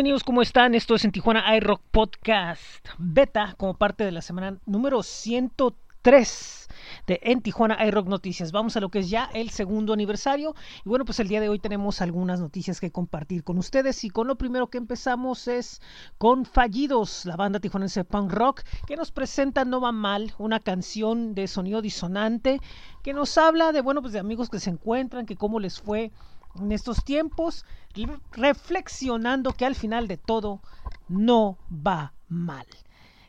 Bienvenidos, ¿cómo están? Esto es en Tijuana iRock Podcast Beta como parte de la semana número 103 de En Tijuana iRock Noticias. Vamos a lo que es ya el segundo aniversario. Y bueno, pues el día de hoy tenemos algunas noticias que compartir con ustedes. Y con lo primero que empezamos es con Fallidos, la banda tijuanense punk rock, que nos presenta No Va Mal, una canción de sonido disonante que nos habla de, bueno, pues de amigos que se encuentran, que cómo les fue en estos tiempos, reflexionando que al final de todo no va mal.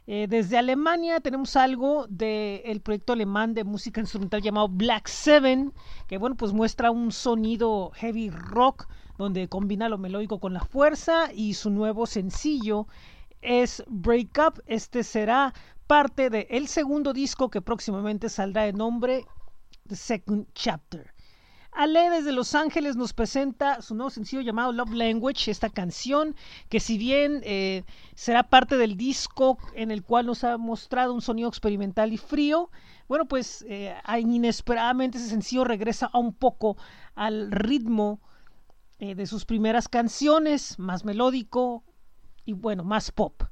Eh, desde Alemania tenemos algo del proyecto alemán de música instrumental llamado Black Seven, que bueno, pues muestra un sonido heavy rock donde combina lo melódico con la fuerza y su nuevo sencillo es Break Up. Este será parte del segundo disco que próximamente saldrá de nombre The Second Chapter. Ale desde Los Ángeles nos presenta su nuevo sencillo llamado Love Language, esta canción que si bien eh, será parte del disco en el cual nos ha mostrado un sonido experimental y frío, bueno pues eh, inesperadamente ese sencillo regresa a un poco al ritmo eh, de sus primeras canciones, más melódico y bueno, más pop.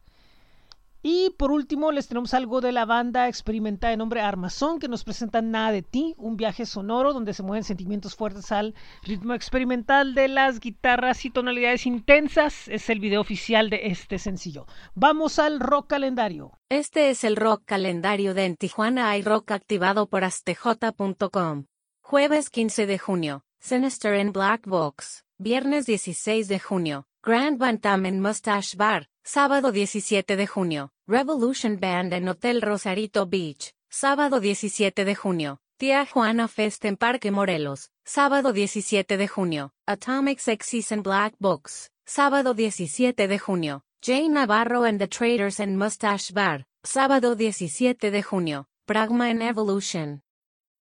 Y por último les tenemos algo de la banda experimentada de nombre Armazón que nos presenta Nada de ti, un viaje sonoro donde se mueven sentimientos fuertes al ritmo experimental de las guitarras y tonalidades intensas. Es el video oficial de este sencillo. Vamos al rock calendario. Este es el rock calendario de En Tijuana hay rock activado por astj.com. Jueves 15 de junio, Sinister en Black Box. Viernes 16 de junio, Grand Bantam en Mustache Bar. Sábado 17 de junio, Revolution Band en Hotel Rosarito Beach. Sábado 17 de junio, Tía Juana Fest en Parque Morelos. Sábado 17 de junio, Atomic Sexys en Black Box. Sábado 17 de junio, Jane Navarro and the Traders en Mustache Bar. Sábado 17 de junio, Pragma en Evolution.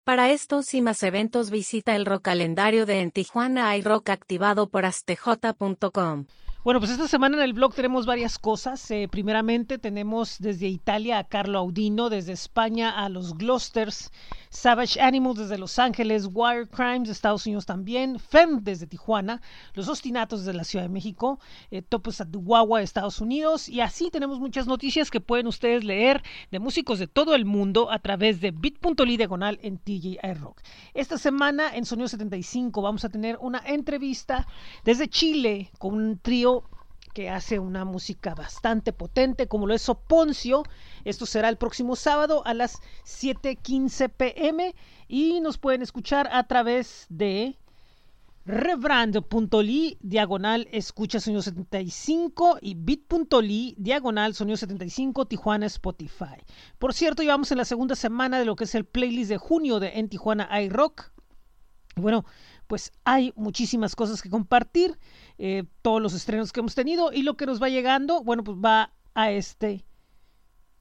Para estos y más eventos visita el rock calendario de En Tijuana hay rock activado por astj.com. Bueno, pues esta semana en el blog tenemos varias cosas. Eh, primeramente tenemos desde Italia a Carlo Audino, desde España a los Glosters, Savage Animals desde Los Ángeles, Wire Crimes de Estados Unidos también, FEM desde Tijuana, Los Ostinatos desde la Ciudad de México, eh, Topos Guagua de Estados Unidos y así tenemos muchas noticias que pueden ustedes leer de músicos de todo el mundo a través de bit.ly diagonal en TJI Rock. Esta semana en Sonido 75 vamos a tener una entrevista desde Chile con un trío que hace una música bastante potente, como lo es Oponcio. Esto será el próximo sábado a las 7:15 pm y nos pueden escuchar a través de rebrand.ly diagonal escucha sonido 75 y bit.ly diagonal sonido 75 Tijuana Spotify. Por cierto, llevamos en la segunda semana de lo que es el playlist de junio de En Tijuana iRock. Bueno, pues hay muchísimas cosas que compartir, eh, todos los estrenos que hemos tenido y lo que nos va llegando, bueno, pues va a este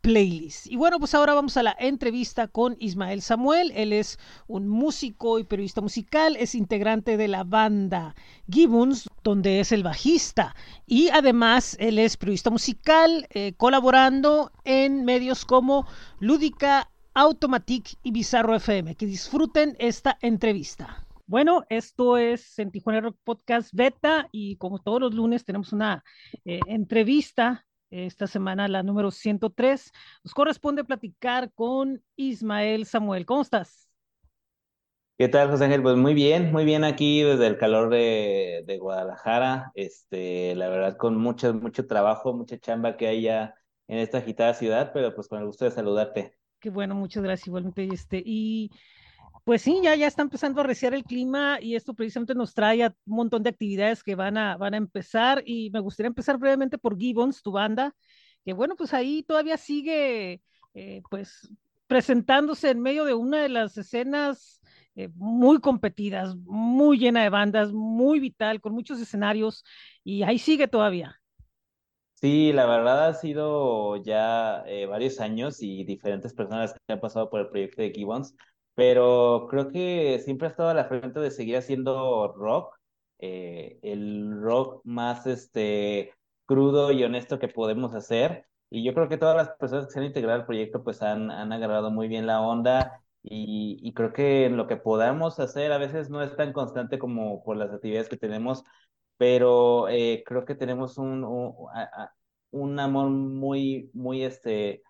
playlist. Y bueno, pues ahora vamos a la entrevista con Ismael Samuel. Él es un músico y periodista musical, es integrante de la banda Gibbons, donde es el bajista. Y además él es periodista musical, eh, colaborando en medios como Lúdica, Automatic y Bizarro FM. Que disfruten esta entrevista. Bueno, esto es en Tijuana Rock Podcast Beta y como todos los lunes tenemos una eh, entrevista esta semana, la número 103. Nos corresponde platicar con Ismael Samuel. ¿Cómo estás? ¿Qué tal, José Ángel? Pues muy bien, muy bien aquí desde el calor de, de Guadalajara. Este, la verdad, con mucho, mucho trabajo, mucha chamba que hay ya en esta agitada ciudad, pero pues con el gusto de saludarte. Qué bueno, muchas gracias igualmente. Este, y pues sí, ya, ya está empezando a reciar el clima y esto precisamente nos trae a un montón de actividades que van a, van a empezar y me gustaría empezar brevemente por Gibbons, tu banda, que bueno, pues ahí todavía sigue eh, pues presentándose en medio de una de las escenas eh, muy competidas, muy llena de bandas, muy vital, con muchos escenarios y ahí sigue todavía. Sí, la verdad ha sido ya eh, varios años y diferentes personas que han pasado por el proyecto de Gibbons pero creo que siempre ha estado a la frente de seguir haciendo rock, eh, el rock más este, crudo y honesto que podemos hacer. Y yo creo que todas las personas que se han integrado al proyecto pues han, han agarrado muy bien la onda y, y creo que lo que podamos hacer a veces no es tan constante como por las actividades que tenemos, pero eh, creo que tenemos un, un amor muy, muy, este,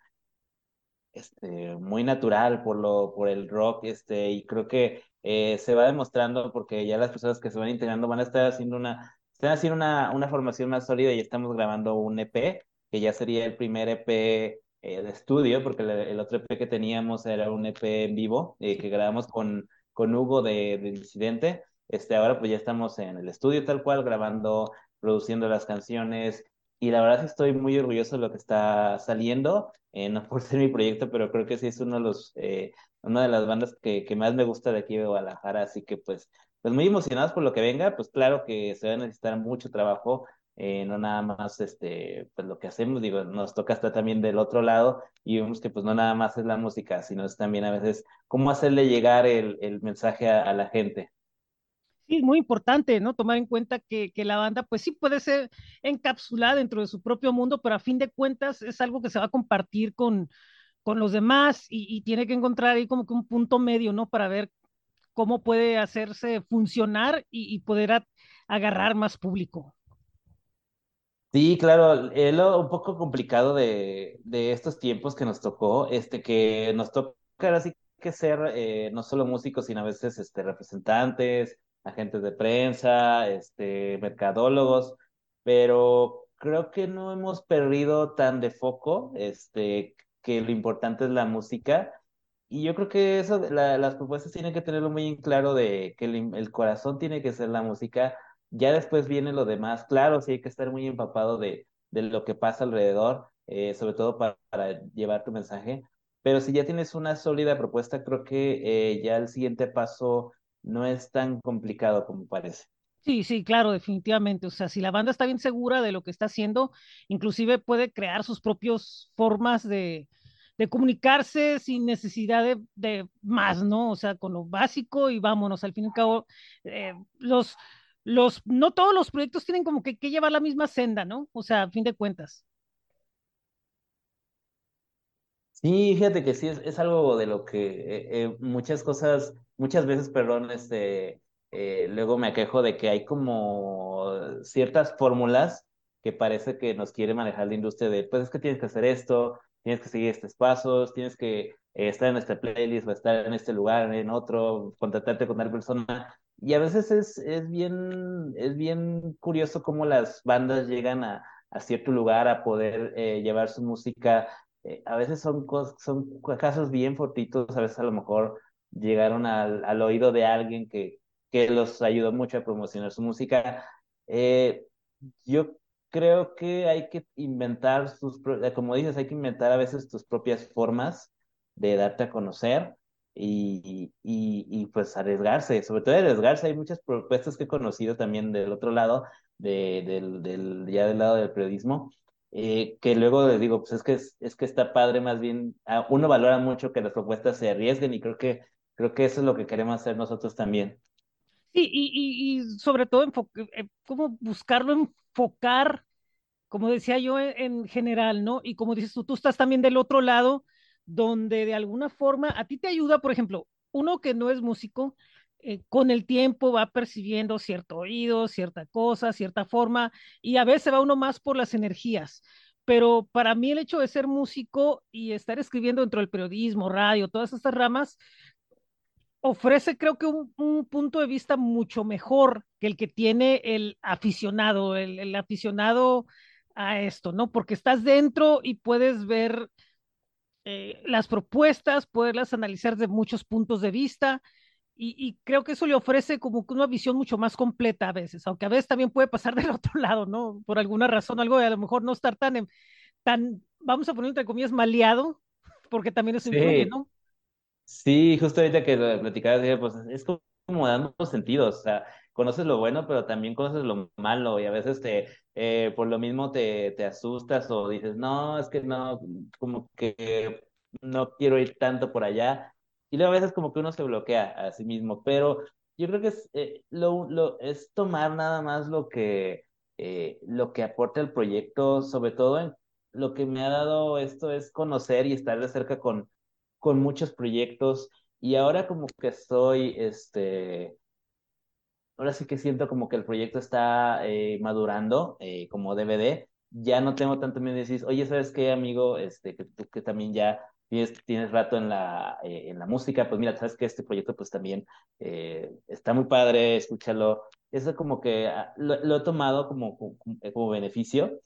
este, muy natural por lo, por el rock, este, y creo que eh, se va demostrando porque ya las personas que se van integrando van a estar haciendo una, están haciendo una, una formación más sólida y estamos grabando un EP, que ya sería el primer EP eh, de estudio, porque el, otro EP que teníamos era un EP en vivo, eh, que grabamos con, con Hugo de, de Disidente. Este, ahora pues ya estamos en el estudio tal cual, grabando, produciendo las canciones, y la verdad estoy muy orgulloso de lo que está saliendo, eh, no por ser mi proyecto, pero creo que sí es uno de los, eh, una de las bandas que, más me gusta de aquí de Guadalajara, así que pues, pues muy emocionados por lo que venga, pues claro que se va a necesitar mucho trabajo, eh, no nada más este, pues lo que hacemos, digo, nos toca estar también del otro lado y vemos que pues no nada más es la música, sino es también a veces cómo hacerle llegar el, mensaje a la gente. Sí, es muy importante, ¿no? Tomar en cuenta que, que, la banda, pues sí puede ser encapsulada dentro de su propio mundo, pero a fin de cuentas es algo que se va a compartir con, con los demás y, y tiene que encontrar ahí como que un punto medio, ¿no? Para ver cómo puede hacerse funcionar y, y poder a, agarrar más público. Sí, claro, es lo un poco complicado de, de estos tiempos que nos tocó, este, que nos toca así que ser eh, no solo músicos, sino a veces este, representantes, agentes de prensa, este, mercadólogos, pero creo que no hemos perdido tan de foco, este, que lo importante es la música. Y yo creo que eso, la, las propuestas tienen que tenerlo muy en claro de que el, corazón tiene que ser la música, ya después viene lo demás. Claro, sí hay que estar muy empapado de, de lo que pasa alrededor, eh, sobre todo para, para, llevar tu mensaje. Pero si ya tienes una sólida propuesta, creo que eh, ya el siguiente paso no es tan complicado como parece. Sí, sí, claro, definitivamente. O sea, si la banda está bien segura de lo que está haciendo, inclusive puede crear sus propias formas de, de comunicarse sin necesidad de, de, más, ¿no? O sea, con lo básico y vámonos. Al fin y al cabo, eh, los, los, no todos los proyectos tienen como que, que llevar la misma senda, ¿no? O sea, a fin de cuentas. Sí, fíjate que sí, es, es algo de lo que eh, eh, muchas cosas, muchas veces, perdón, este, eh, luego me quejo de que hay como ciertas fórmulas que parece que nos quiere manejar la industria de, pues es que tienes que hacer esto, tienes que seguir estos pasos, tienes que eh, estar en esta playlist o estar en este lugar, en otro, contratarte con tal persona. Y a veces es, es, bien, es bien curioso cómo las bandas llegan a, a cierto lugar a poder eh, llevar su música eh, a veces son, son casos bien fortitos, a veces a lo mejor llegaron al, al oído de alguien que, que los ayudó mucho a promocionar su música. Eh, yo creo que hay que inventar sus, eh, como dices, hay que inventar a veces tus propias formas de darte a conocer y, y, y pues arriesgarse, sobre todo arriesgarse. Hay muchas propuestas que he conocido también del otro lado, de, del, del, ya del lado del periodismo, eh, que luego les digo, pues es que, es, es que está padre, más bien, uh, uno valora mucho que las propuestas se arriesguen y creo que, creo que eso es lo que queremos hacer nosotros también. Sí, y, y, y sobre todo, eh, cómo buscarlo enfocar, como decía yo, en, en, general, ¿no? Y como dices tú, tú estás también del otro lado, donde de alguna forma a ti te ayuda, por ejemplo, uno que no es músico, eh, con el tiempo va percibiendo cierto oído, cierta cosa, cierta forma, y a veces va uno más por las energías. Pero para mí el hecho de ser músico y estar escribiendo dentro del periodismo, radio, todas estas ramas, ofrece creo que un, un punto de vista mucho mejor que el que tiene el aficionado, el, el aficionado a esto, ¿no? Porque estás dentro y puedes ver eh, las propuestas, poderlas analizar de muchos puntos de vista y, y, creo que eso le ofrece como una visión mucho más completa a veces, aunque a veces también puede pasar del otro lado, ¿no? Por alguna razón, algo de a lo mejor no estar tan, tan vamos a poner entre comillas, maleado, porque también eso sí. influye, ¿no? Sí, justo ahorita que lo platicabas, pues es como dando sentidos, o sea, conoces lo bueno, pero también conoces lo malo, y a veces te, eh, por lo mismo te, te asustas o dices, no, es que no, como que no quiero ir tanto por allá, y luego a veces como que uno se bloquea a sí mismo, pero yo creo que es, eh, lo, lo, es tomar nada más lo que, eh, lo que aporta el proyecto, sobre todo lo que me ha dado esto es conocer y estar de cerca con, con muchos proyectos y ahora como que estoy, este, ahora sí que siento como que el proyecto está eh, madurando como DVD. Ya no tengo tanto miedo de decir, oye, ¿sabes qué, amigo? Este, que tú que también ya tienes, tienes rato en la, eh, en la música, pues mira, sabes que este proyecto pues también está muy padre, escúchalo. Eso como que ah, lo, he tomado como, como, como, beneficio.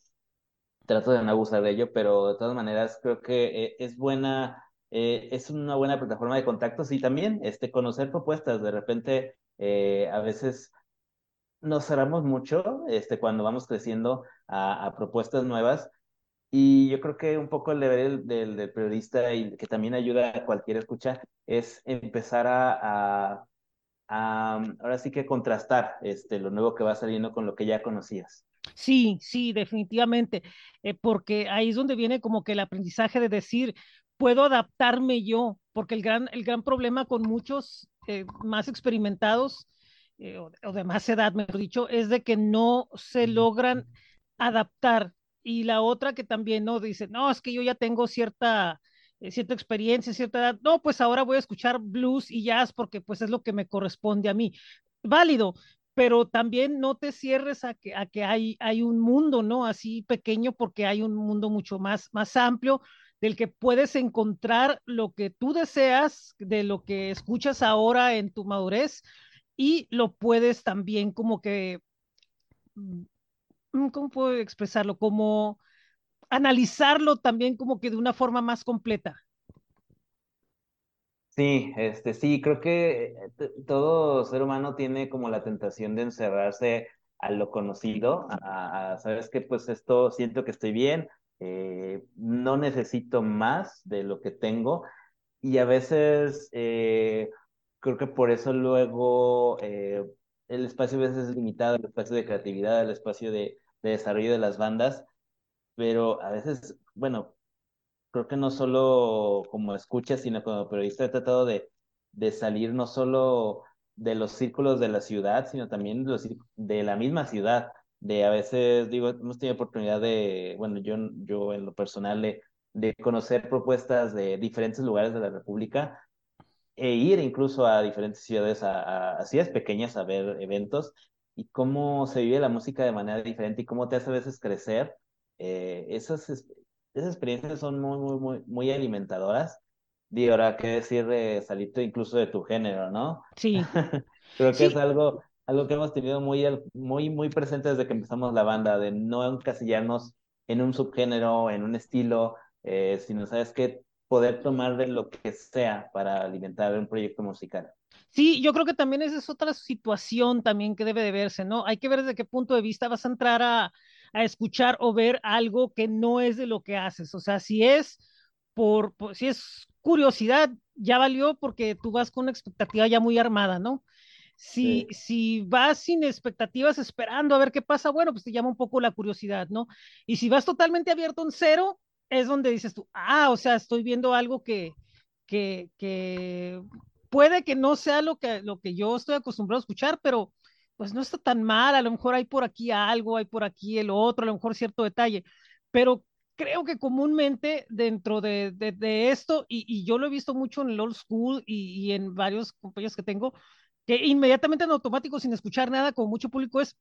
Trato de no abusar de ello, pero de todas maneras creo que es buena, es una buena plataforma de contactos y también este, conocer propuestas. De repente eh, a veces nos cerramos mucho este, cuando vamos creciendo a, propuestas nuevas y yo creo que un poco el deber del, del, periodista y que también ayuda a cualquier escucha es empezar a, a, ahora sí que contrastar este, lo nuevo que va saliendo con lo que ya conocías. Sí, sí, definitivamente, eh, porque ahí es donde viene como que el aprendizaje de decir, puedo adaptarme yo, porque el gran, el gran problema con muchos eh, más experimentados eh, o, de más edad, mejor dicho, es de que no se logran adaptar. Y la otra que también no dice, no, es que yo ya tengo cierta, eh, cierta experiencia, cierta edad. No, pues ahora voy a escuchar blues y jazz porque pues es lo que me corresponde a mí. Válido, pero también no te cierres a que, a que hay, hay un mundo, ¿no? Así pequeño porque hay un mundo mucho más, más amplio del que puedes encontrar lo que tú deseas, de lo que escuchas ahora en tu madurez y lo puedes también como que, mm, ¿cómo puedo expresarlo? Como analizarlo también como que de una forma más completa. Sí, este, sí, creo que eh, todo ser humano tiene como la tentación de encerrarse a lo conocido, a, sabes que pues esto siento que estoy bien, eh, no necesito más de lo que tengo y a veces eh, creo que por eso luego el espacio a veces es limitado, el espacio de creatividad, el espacio de, desarrollo de las bandas, pero a veces, bueno, creo que no solo como escucha, sino como periodista he tratado de, de salir no solo de los círculos de la ciudad, sino también de, de la misma ciudad de a veces, digo, hemos tenido oportunidad de, bueno, yo, yo en lo personal, de, de conocer propuestas de diferentes lugares de la República e ir incluso a diferentes ciudades, a, a, ciudades pequeñas a ver eventos y cómo se vive la música de manera diferente y cómo te hace a veces crecer. Eh, esas, esas experiencias son muy, muy, muy, muy alimentadoras. Digo, ahora qué decir de salirte incluso de tu género, ¿no? Sí. Creo que es algo, algo que hemos tenido muy, muy, muy presente desde que empezamos la banda, de no encasillarnos en un subgénero, en un estilo, eh, sino, ¿sabes qué? Poder tomar de lo que sea para alimentar un proyecto musical. Sí, yo creo que también esa es otra situación también que debe de verse, ¿no? Hay que ver desde qué punto de vista vas a entrar a, a escuchar o ver algo que no es de lo que haces. O sea, si es por, por, si es curiosidad, ya valió porque tú vas con una expectativa ya muy armada, ¿no? Si, si vas sin expectativas esperando a ver qué pasa, bueno, pues te llama un poco la curiosidad, ¿no? Y si vas totalmente abierto en cero, es donde dices tú, ah, o sea, estoy viendo algo que, que, que puede que no sea lo que, lo que yo estoy acostumbrado a escuchar, pero pues no está tan mal, a lo mejor hay por aquí algo, hay por aquí el otro, a lo mejor cierto detalle, pero creo que comúnmente dentro de, de, esto, y, y, yo lo he visto mucho en el old school y, y en varios compañeros que tengo, que inmediatamente en automático, sin escuchar nada, como mucho público es,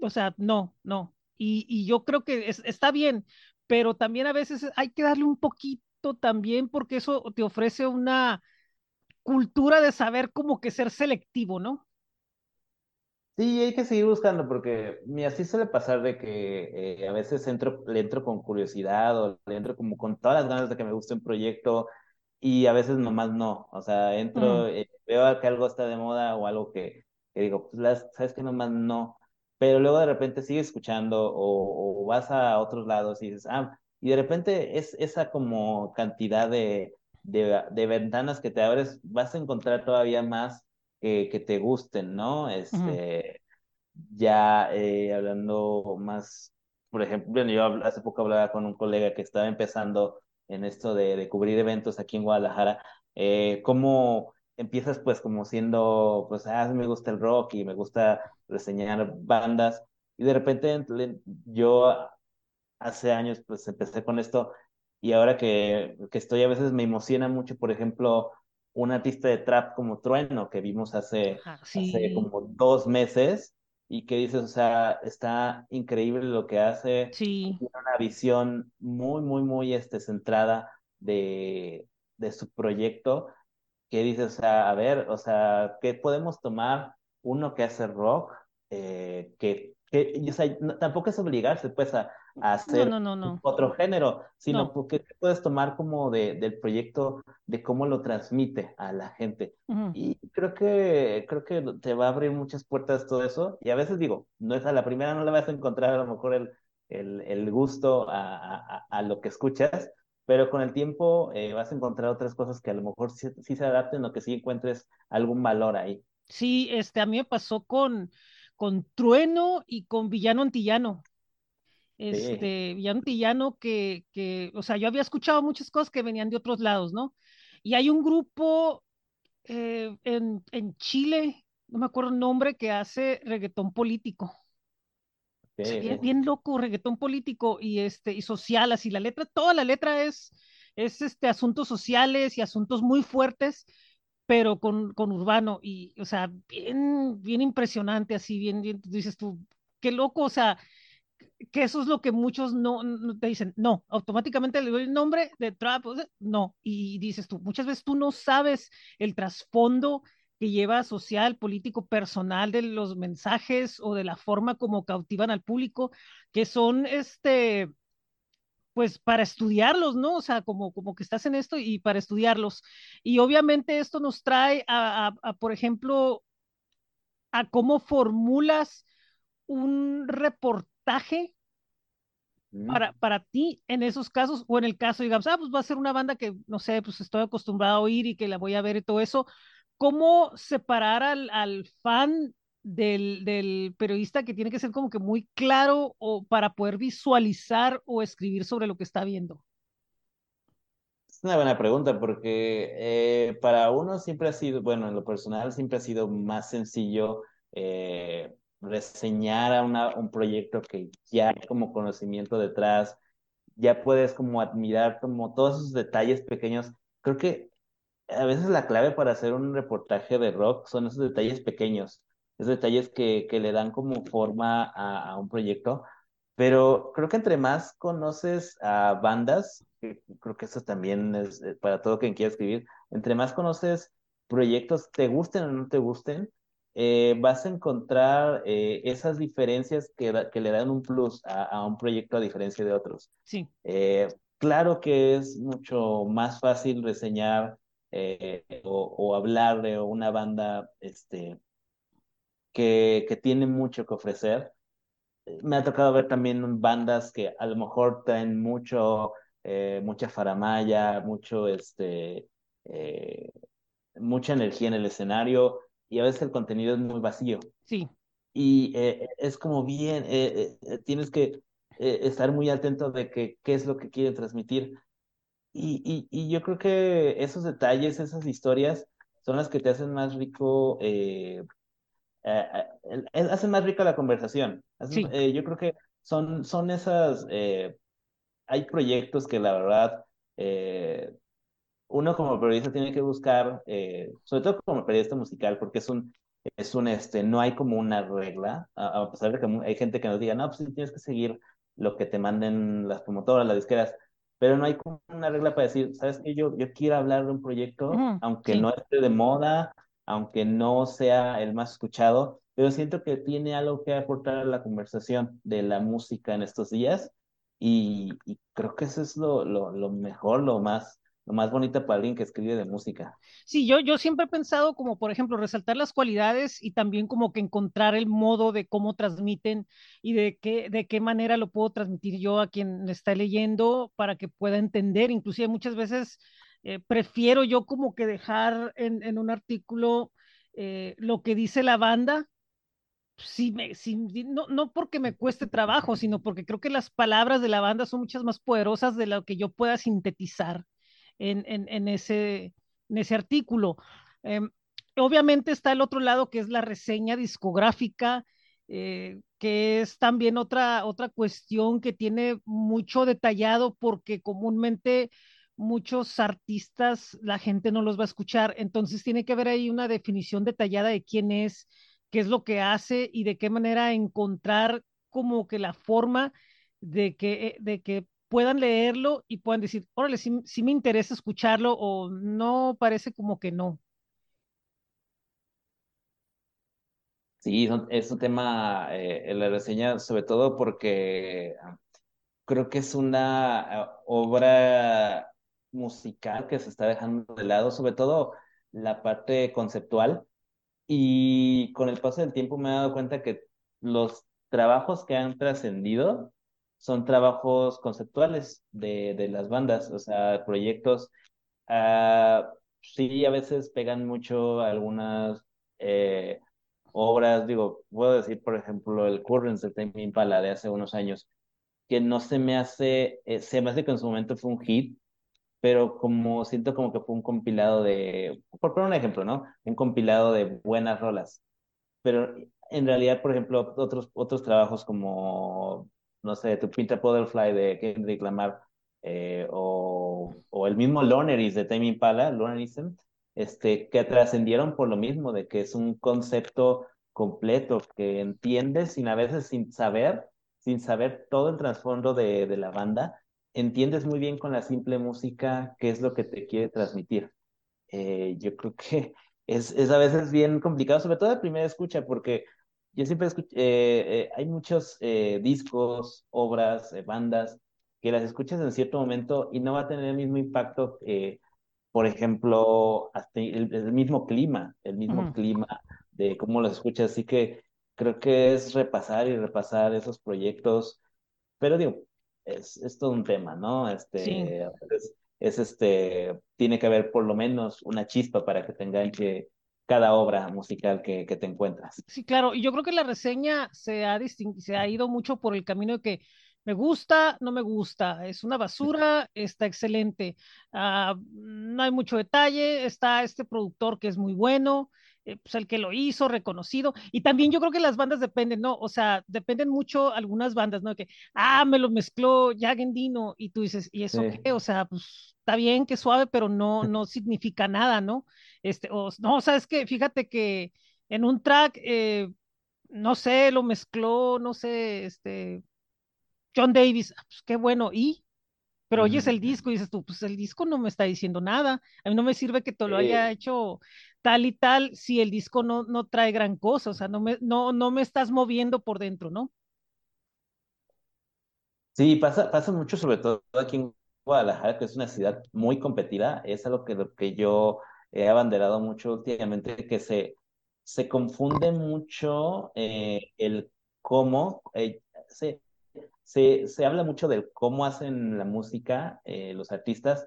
o sea, no, no. Y, y yo creo que es, está bien, pero también a veces hay que darle un poquito también porque eso te ofrece una cultura de saber como que ser selectivo, ¿no? Sí, hay que seguir buscando porque mira, así suele pasar de que eh, a veces entro, le entro con curiosidad o le entro como con todas las ganas de que me guste un proyecto y a veces nomás no. O sea, entro, mm. eh, veo que algo está de moda o algo que, que digo, pues las, sabes que nomás no. Pero luego de repente sigues escuchando o, o, vas a otros lados y dices, ah, y de repente es esa como cantidad de, de, de ventanas que te abres, vas a encontrar todavía más que, que te gusten, ¿no? Este, Ya eh, hablando más, por ejemplo, bueno, yo hace poco hablaba con un colega que estaba empezando en esto de, de cubrir eventos aquí en Guadalajara, eh, cómo empiezas pues como siendo, pues, ah, me gusta el rock y me gusta reseñar bandas, y de repente yo hace años pues empecé con esto, y ahora que, que estoy a veces me emociona mucho, por ejemplo, un artista de trap como Trueno, que vimos hace, Ajá, hace sí, como dos meses, y que dices, o sea, está increíble lo que hace, sí, tiene una visión muy, muy, muy este, centrada de, de su proyecto, que dices, o sea, a ver, o sea, ¿qué podemos tomar uno que hace rock? eh, que, que o sea, no- tampoco es obligarse, pues, a, a hacer no, no, no, otro género, sino no. porque puedes tomar como de, del proyecto de cómo lo transmite a la gente. ujú. Y creo que, creo que te va a abrir muchas puertas todo eso. Y a veces digo, no es a la primera, no le vas a encontrar a lo mejor el, el, el gusto a, a, a a lo que escuchas, pero con el tiempo eh, vas a encontrar otras cosas que a lo mejor sí, sí se adapten o que sí encuentres algún valor ahí. Sí, este, a mí me pasó con, con Trueno y con Villano Antillano. Sí, Este, Villano Antillano que, que, o sea, yo había escuchado muchas cosas que venían de otros lados, ¿no? Y hay un grupo eh, en, en Chile, no me acuerdo el nombre, que hace reggaetón político. O sea, sí, bien, sí. bien loco, reggaetón político y este, y social, así la letra, toda la letra es, es este asuntos sociales y asuntos muy fuertes, pero con, con urbano, y o sea, bien, bien impresionante, así, bien, bien, dices tú, qué loco, o sea, que eso es lo que muchos no, te dicen, no, automáticamente le doy el nombre de trap, o sea, no, y dices tú, muchas veces tú no sabes el trasfondo que lleva social, político, personal de los mensajes o de la forma como cautivan al público, que son este, pues para estudiarlos, ¿no? O sea, como, como que estás en esto y para estudiarlos. Y obviamente esto nos trae a, a, a por ejemplo, a cómo formulas un reportaje Mm. para, para ti en esos casos, o en el caso, digamos, ah, pues va a ser una banda que, no sé, pues estoy acostumbrado a oír y que la voy a ver y todo eso, ¿cómo separar al, al fan del, del periodista que tiene que ser como que muy claro o para poder visualizar o escribir sobre lo que está viendo? Es una buena pregunta porque eh, para uno siempre ha sido, bueno, en lo personal siempre ha sido más sencillo eh, reseñar a una, un proyecto que ya hay como conocimiento detrás, ya puedes como admirar como todos esos detalles pequeños. Creo que a veces la clave para hacer un reportaje de rock son esos detalles pequeños, esos detalles que, que le dan como forma a, a un proyecto. Pero creo que entre más conoces a bandas, creo que eso también es eh, para todo quien quiera escribir, entre más conoces proyectos, te gusten o no te gusten, eh, vas a encontrar eh, esas diferencias que, da- que le dan un plus a, a un proyecto a diferencia de otros. Sí, Eh, claro que es mucho más fácil reseñar eh, o, o hablar de una banda este, que, que tiene mucho que ofrecer. Me ha tocado ver también bandas que a lo mejor traen mucho, eh, mucha faramalla, mucho, este, eh, mucha energía en el escenario y a veces el contenido es muy vacío. sí, Y eh, es como bien, eh, eh, tienes que eh, estar muy atento de que, qué es lo que quieren transmitir. Y, y, y yo creo que esos detalles, esas historias, son las que te hacen más rico, eh, eh, hacen más rica la conversación. Hacen- sí, yo creo que son, son esas, hay proyectos que la verdad, uno como periodista tiene que buscar, eh, sobre todo como periodista musical, porque es un, es un, este, no hay como una regla, a, a pesar de que hay gente que nos diga, no, pues tienes que seguir lo que te manden las promotoras, las disqueras, pero no hay como una regla para decir, ¿sabes qué? Yo, yo quiero hablar de un proyecto, aunque sí. no esté de moda, aunque no sea el más escuchado, pero siento que tiene algo que aportar a la conversación de la música en estos días, y, y creo que eso es lo, lo, lo mejor, lo más más bonito para alguien que escribe de música. Sí, yo, yo siempre he pensado como, por ejemplo, resaltar las cualidades y también como que encontrar el modo de cómo transmiten y de qué, de qué manera lo puedo transmitir yo a quien está leyendo para que pueda entender. Inclusive muchas veces eh, prefiero yo como que dejar en, un artículo eh, lo que dice la banda. Sí, me, sí, no, no porque me cueste trabajo, sino porque creo que las palabras de la banda son muchas más poderosas de lo que yo pueda sintetizar en, ese, artículo. Eh, obviamente está el otro lado que es la reseña discográfica, eh, que es también otra, otra cuestión que tiene mucho detallado porque comúnmente muchos artistas la gente no los va a escuchar. Entonces tiene que haber ahí una definición detallada de quién es, qué es lo que hace y de qué manera encontrar como que la forma de que, eh, de que puedan leerlo y puedan decir, órale, sí, sí me interesa escucharlo o no parece como que no. Sí, es un tema eh, la reseña, sobre todo porque creo que es una eh, obra musical que se está dejando de lado, sobre todo la parte conceptual. Y con el paso del tiempo me he dado cuenta que los trabajos que han trascendido son trabajos conceptuales de, de las bandas, o sea, proyectos. Uh, sí, a veces pegan mucho algunas eh, obras, digo, puedo decir, por ejemplo, el Currents de Tame Impala de hace unos años, que no se me hace, eh, se me hace que en su momento fue un hit, pero como siento como que fue un compilado de, por poner un ejemplo, ¿no? Un compilado de buenas rolas. Pero en realidad, por ejemplo, otros, otros trabajos como, no sé, Tu Pinta Butterfly de Kendrick Lamar, eh, o, o, el mismo Loneries de Tame Impala, Lonerism, este, que trascendieron por lo mismo, de que es un concepto completo que entiendes sin a veces sin saber, sin saber todo el trasfondo de, de la banda, entiendes muy bien con la simple música qué es lo que te quiere transmitir. Eh, yo creo que es, es, a veces bien complicado, sobre todo de primera escucha, porque yo siempre escucho, eh, eh, hay muchos eh, discos, obras, bandas, que las escuchas en cierto momento y no va a tener el mismo impacto por ejemplo, hasta el, el, mismo clima, el mismo uh -huh. clima de cómo los escuchas. Así que creo que es repasar y repasar esos proyectos, pero digo, es, es todo un tema, ¿no? Este, Sí. es, es, este, tiene que haber por lo menos una chispa para que te enganche cada obra musical que, que te encuentras. Sí, claro, y yo creo que la reseña se ha, se ha ido mucho por el camino de que me gusta, no me gusta, es una basura, está excelente, Ah, no hay mucho detalle, está este productor que es muy bueno, eh, pues el que lo hizo, reconocido, y también yo creo que las bandas dependen, ¿no? O sea, dependen mucho algunas bandas, ¿no? Que, ah, me lo mezcló Jagendino, y tú dices, ¿y eso Sí. qué? O sea, pues está bien que suave, pero no, no significa nada, ¿no? Este, o, no, sabes que, fíjate que en un track, eh, no sé, lo mezcló, no sé, este, John Davis, ah, pues qué bueno, y, pero oyes el disco y dices tú, pues el disco no me está diciendo nada, a mí no me sirve que te lo haya hecho tal y tal si el disco no, no trae gran cosa, o sea, no me, no, no me estás moviendo por dentro, ¿no? Sí, pasa, pasa mucho, sobre todo aquí en Guadalajara, que es una ciudad muy competida. Es algo que, lo que yo he abanderado mucho últimamente, que se, se confunde mucho eh, el cómo, eh, se, se, se habla mucho del cómo hacen la música eh, los artistas,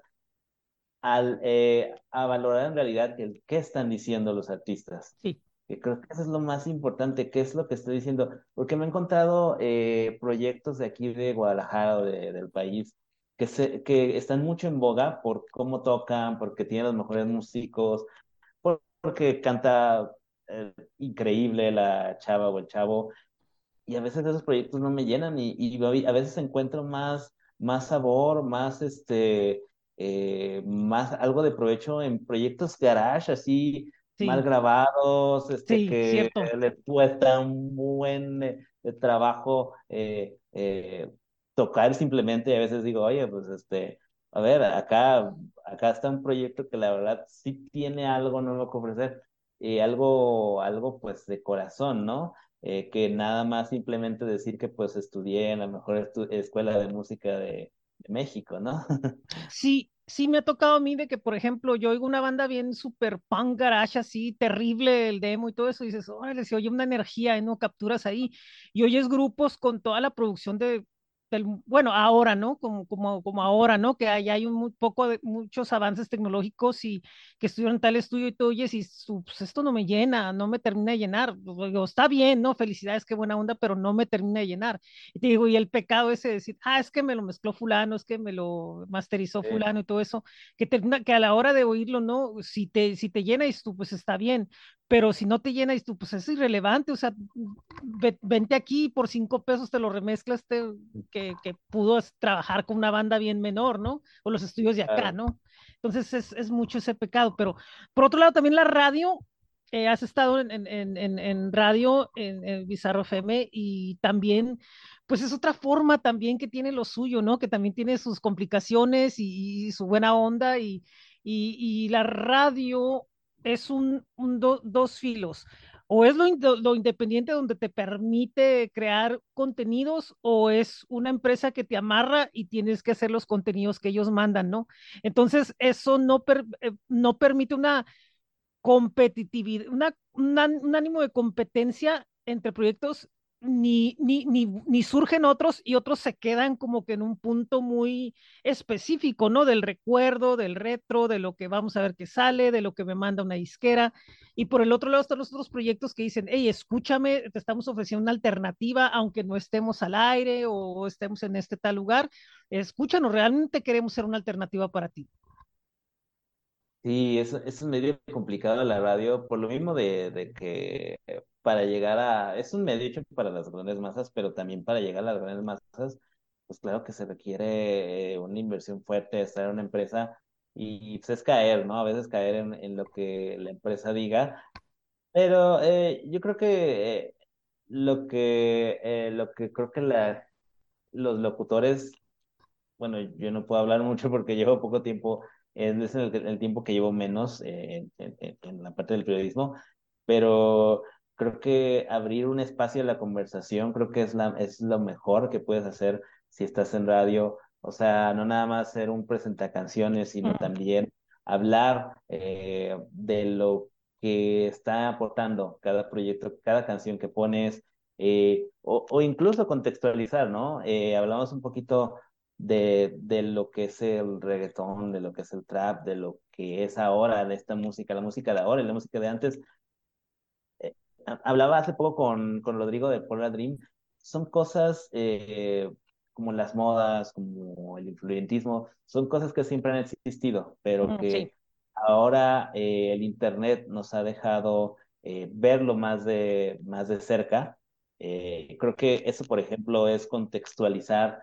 al a valorar en realidad el qué están diciendo los artistas. Sí, Que creo que eso es lo más importante, qué es lo que estoy diciendo, porque me he encontrado proyectos de aquí de Guadalajara o de, del país que, se, que están mucho en boga por cómo tocan, porque tienen los mejores músicos, por, porque canta eh, increíble la chava o el chavo, y a veces esos proyectos no me llenan y, y a veces encuentro más, más sabor, más este, eh, más algo de provecho en proyectos garage, así mal sí, grabados, este, sí, que cierto. le cuesta un buen eh, trabajo eh, eh, tocar simplemente y a veces digo, oye, pues este, a ver, acá, acá está un proyecto que la verdad sí tiene algo nuevo que ofrecer, y algo, algo pues de corazón, ¿no? eh, que nada más simplemente decir que pues estudié en la mejor escuela de música de, México, ¿no? Sí, sí me ha tocado a mí de que, por ejemplo, yo oigo una banda bien super punk garage, así terrible el demo y todo eso, y dices, órale, se oye una energía, ¿no? Capturas ahí, y oyes grupos con toda la producción de, del, bueno, ahora, ¿no? Como, como, como ahora, ¿no? Que hay, hay un muy poco de, muchos avances tecnológicos y que estuvieron tal estudio y tú oyes y pues esto no me llena, no me termina de llenar. Digo, está bien, ¿no? Felicidades, qué buena onda, pero no me termina de llenar. Y te digo, y el pecado ese de decir, ah, es que me lo mezcló fulano, es que me lo masterizó Sí. fulano y todo eso, que, termina, que a la hora de oírlo, ¿no? Si te, si te llena y tú, pues está bien, pero si no te llena y tú, pues es irrelevante, o sea, ve, vente aquí por cinco pesos te lo remezclas, te, que, que, pudo trabajar con una banda bien menor, ¿no? O los estudios de acá, ¿no? Entonces es, es, mucho ese pecado. Pero por otro lado, también la radio, eh, has estado en, en, en, en radio, en, Bizarro FM, y también, pues es otra forma también que tiene lo suyo, ¿no? Que también tiene sus complicaciones y, y su buena onda, y, y, y, la radio es un, un do, dos filos o es lo, lo, independiente donde te permite crear contenidos o es una empresa que te amarra y tienes que hacer los contenidos que ellos mandan, ¿no? Entonces, eso no, eh, no permite una competitividad, una, un ánimo de competencia entre proyectos ni, ni, ni, surgen otros y otros se quedan como que en un punto muy específico, ¿no? Del recuerdo, del retro, de lo que vamos a ver que sale, de lo que me manda una disquera. Y por el otro lado están los otros proyectos que dicen, hey, escúchame, te estamos ofreciendo una alternativa, aunque no estemos al aire o estemos en este tal lugar, escúchanos, realmente queremos ser una alternativa para ti. Sí, eso, es medio complicado la radio, por lo mismo de, que para llegar a, es un medio hecho para las grandes masas, pero también para llegar a las grandes masas, pues claro que se requiere eh, una inversión fuerte, estar en una empresa y pues es caer, ¿no? A veces caer en, lo que la empresa diga, pero eh, yo creo que eh, lo que, eh, lo que creo que la, los locutores, bueno, yo no puedo hablar mucho porque llevo poco tiempo es el, el tiempo que llevo menos en, en, en, la parte del periodismo, pero creo que abrir un espacio a la conversación, creo que es, la, es lo mejor que puedes hacer si estás en radio, o sea, no nada más ser un presentacanciones, sino también hablar eh, de lo que está aportando cada proyecto, cada canción que pones, eh, o, o, incluso contextualizar, ¿no? Eh, hablamos un poquito de, de lo que es el reggaetón, de lo que es el trap, de lo que es ahora de esta música, la música de ahora y la música de antes. Eh, hablaba hace poco con, con Rodrigo de Paula Dream, son cosas eh, como las modas, como el influyentismo, son cosas que siempre han existido, pero que sí. ahora eh, el Internet nos ha dejado verlo más de, más de cerca. Creo que eso, por ejemplo, es contextualizar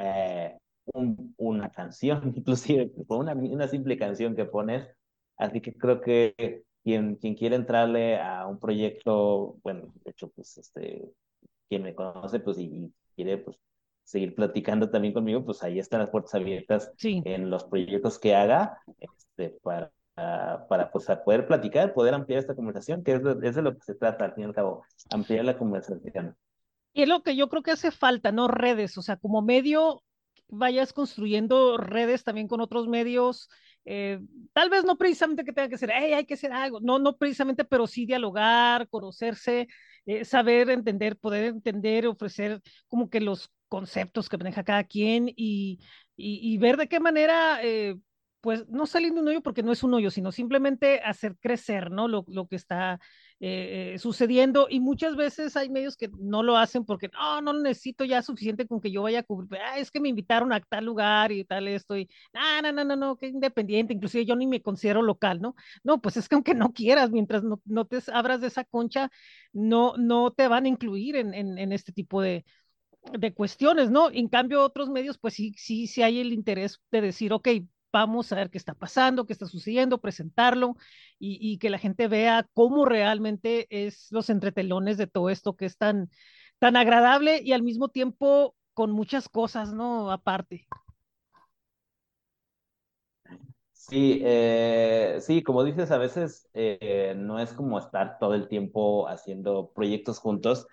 eh, un, una canción, inclusive una, una simple canción que pones. Así que creo que quien, quien quiere entrarle a un proyecto, bueno, de hecho, pues este, quien me conoce, pues y, y quiere pues seguir platicando también conmigo, pues ahí están las puertas abiertas sí. en los proyectos que haga, este, para, para pues, poder platicar, poder ampliar esta conversación, que es de, es de lo que se trata, al fin y al cabo, ampliar la conversación. Y es lo que yo creo que hace falta, ¿no? Redes, o sea, como medio vayas construyendo redes también con otros medios, eh, tal vez no precisamente que tenga que ser, hey, hay que hacer algo, no, no precisamente, pero sí dialogar, conocerse, eh, saber entender, poder entender, ofrecer como que los conceptos que maneja cada quien y, y, ver de qué manera, eh, pues no salir de un hoyo porque no es un hoyo, sino simplemente hacer crecer, ¿no? Lo, lo que está eh, sucediendo y muchas veces hay medios que no lo hacen porque no, no lo necesito ya suficiente con que yo vaya a cubrir, ah, es que me invitaron a tal lugar y tal esto y no, no, no, no, no, que independiente, inclusive yo ni me considero local, ¿no? No, pues es que aunque no quieras, mientras no, no te abras de esa concha, no, no te van a incluir en, en, en este tipo de, de cuestiones, ¿no? En cambio, otros medios, pues sí, sí, sí hay el interés de decir, ok, vamos a ver qué está pasando, qué está sucediendo, presentarlo y, y, que la gente vea cómo realmente es los entretelones de todo esto que es tan, tan agradable y al mismo tiempo con muchas cosas, ¿no? Aparte. Sí, eh, sí, como dices, a veces eh, no es como estar todo el tiempo haciendo proyectos juntos,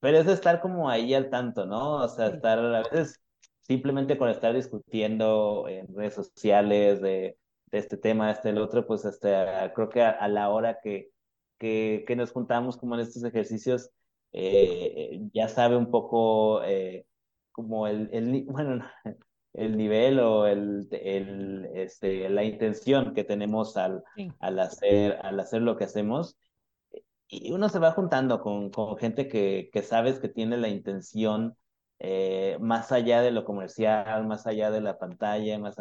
pero es estar como ahí al tanto, ¿no? O sea, estar a veces simplemente con estar discutiendo en redes sociales de, de este tema, este, el otro, pues hasta creo que a, a la hora que, que, que, nos juntamos como en estos ejercicios, eh, ya sabe un poco eh, como el, el, bueno, el nivel o el, el, este, la intención que tenemos al, sí. al, hacer, al hacer lo que hacemos. Y uno se va juntando con, con gente que, que sabes que tiene la intención eh, más allá de lo comercial, más allá de la pantalla, más,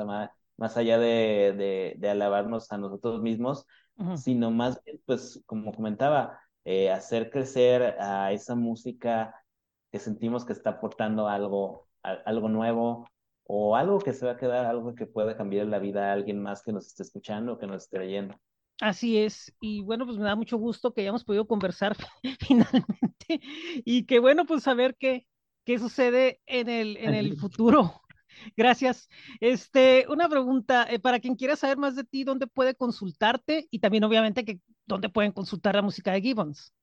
más allá de, de, de alabarnos a nosotros mismos, uh -huh. sino más bien, pues, como comentaba, eh, hacer crecer a esa música que sentimos que está aportando algo, algo nuevo o algo que se va a quedar, algo que pueda cambiar la vida a alguien más que nos esté escuchando, que nos esté leyendo. Así es, y bueno, pues me da mucho gusto que hayamos podido conversar finalmente y que bueno, pues saber qué, qué sucede en el, en el futuro. Gracias. Este, una pregunta, eh, para quien quiera saber más de ti, ¿dónde puede consultarte? Y también, obviamente, que dónde pueden consultar la música de Gibbons.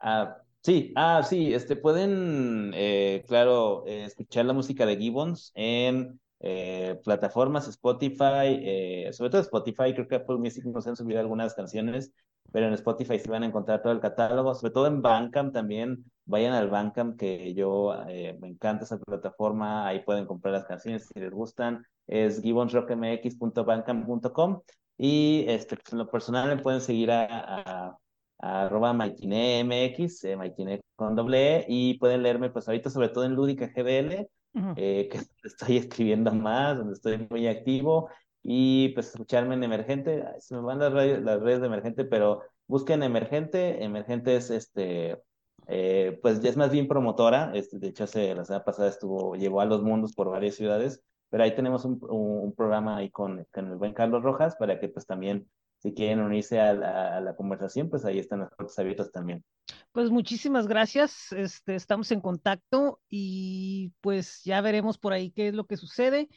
Ah, sí, ah, sí, este, pueden, eh, claro, eh, escuchar la música de Gibbons en eh, plataformas, Spotify, sobre todo Spotify, creo que Apple Music nos han subido algunas canciones, pero en Spotify sí van a encontrar todo el catálogo, sobre todo en Bandcamp también, vayan al Bandcamp que yo me encanta esa plataforma, ahí pueden comprar las canciones si les gustan, es gibbonsrockmx.bandcamp.com y este, pues, en lo personal me pueden seguir a arroba MaitineMX, eh, con doble E, y pueden leerme pues ahorita sobre todo en Lúdica GDL, eh, que estoy escribiendo más, donde estoy muy activo, y pues escucharme en Emergente, se me van las redes, las redes de Emergente, pero busquen Emergente, Emergente es este, eh, pues ya es más bien promotora, este, de hecho hace, la semana pasada estuvo, llevó a los mundos por varias ciudades, pero ahí tenemos un, un, programa ahí con, con el buen Carlos Rojas para que pues también si quieren unirse a la, conversación, pues ahí están las puertas abiertas también. Pues muchísimas gracias, este, estamos en contacto y pues ya veremos por ahí qué es lo que sucede.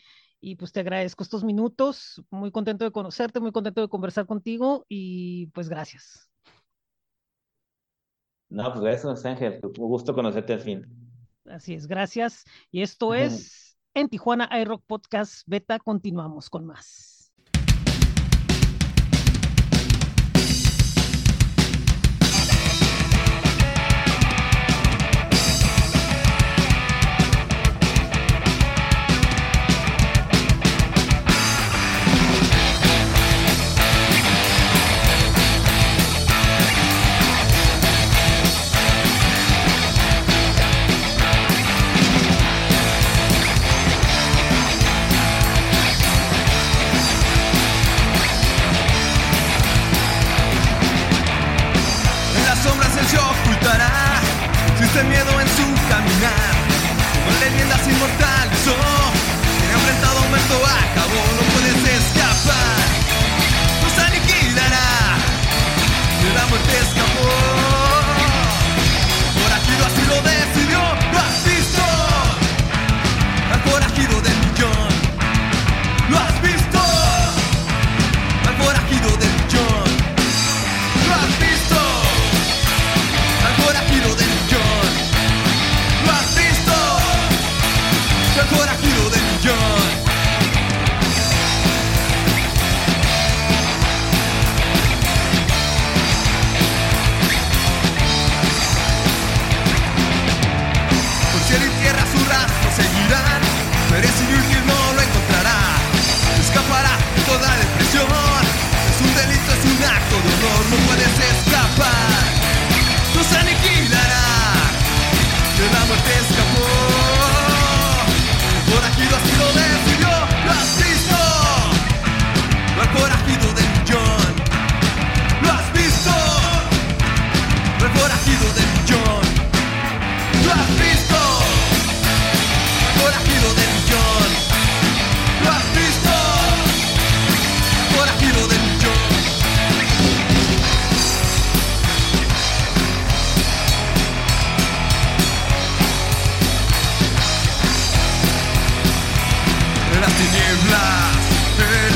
Y pues te agradezco estos minutos, muy contento de conocerte, muy contento de conversar contigo y pues gracias. No, pues gracias, Ángel, un gusto conocerte al fin. Así es, gracias. Y esto es en Tijuana iRock Podcast Beta, continuamos con más. ese miedo en su caminar. Con leyendas inmortales, oh, que ha enfrentado a deserve life.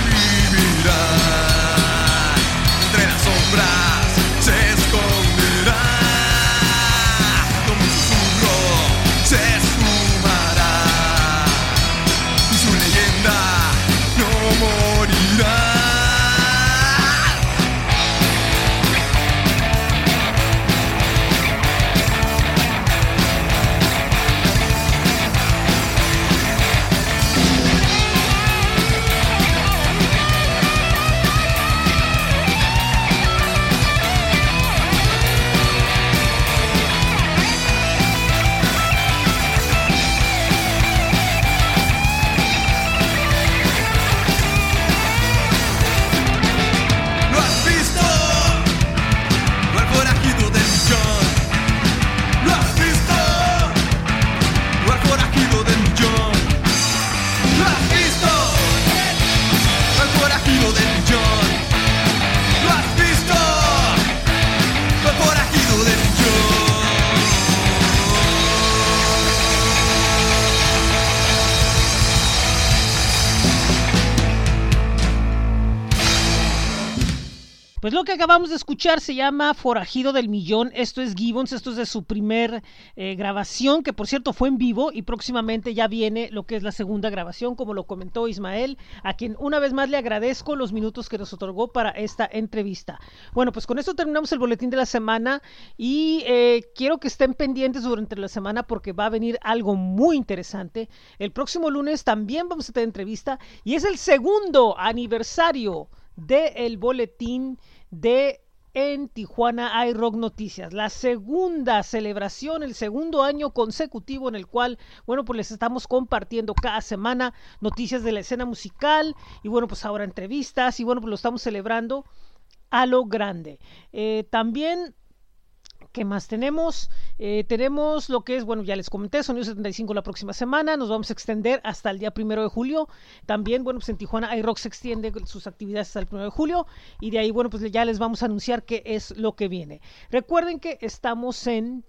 Pues lo que acabamos de escuchar se llama Forajido del Millón. Esto es Gibbons, esto es de su primer eh, grabación, que por cierto fue en vivo y próximamente ya viene lo que es la segunda grabación, como lo comentó Ismael, a quien una vez más le agradezco los minutos que nos otorgó para esta entrevista. Bueno, pues con esto terminamos el boletín de la semana y eh, quiero que estén pendientes durante la semana porque va a venir algo muy interesante. El próximo lunes también vamos a tener entrevista y es el segundo aniversario del boletín de en Tijuana iRock Noticias, la segunda celebración, el segundo año consecutivo en el cual, bueno, pues les estamos compartiendo cada semana noticias de la escena musical y bueno, pues ahora entrevistas y bueno, pues lo estamos celebrando a lo grande. Eh, también ¿Qué más tenemos? Eh, tenemos lo que es, bueno, ya les comenté, Sonido 75 la próxima semana. Nos vamos a extender hasta el día primero de julio. También, bueno, pues en Tijuana iRock se extiende sus actividades hasta el primero de julio. Y de ahí, bueno, pues ya les vamos a anunciar qué es lo que viene. Recuerden que estamos en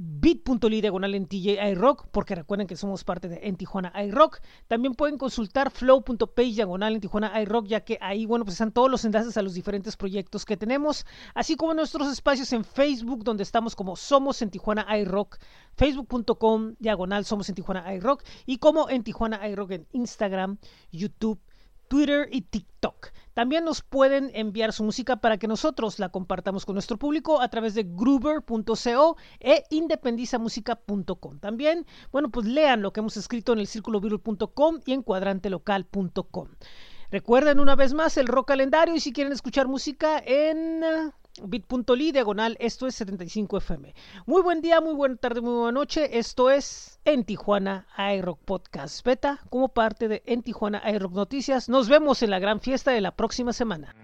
bit.ly diagonal en TJ iRock, porque recuerden que somos parte de en Tijuana iRock. También pueden consultar flow.page diagonal en Tijuana iRock, ya que ahí, bueno, pues están todos los enlaces a los diferentes proyectos que tenemos, así como nuestros espacios en Facebook, donde estamos como Somos en Tijuana iRock, facebook.com diagonal Somos en Tijuana iRock, y como en Tijuana iRock en Instagram, YouTube, Twitter y TikTok. También nos pueden enviar su música para que nosotros la compartamos con nuestro público a través de gruber.co e independizamusica.com. También, bueno, pues lean lo que hemos escrito en el círculovirul.com y en cuadrantelocal.com. Recuerden una vez más el rock calendario y si quieren escuchar música en bit.ly diagonal, esto es 75fm. Muy buen día, muy buena tarde, muy buena noche. Esto es En Tijuana iRock Podcast Beta como parte de En Tijuana iRock Noticias. Nos vemos en la gran fiesta de la próxima semana.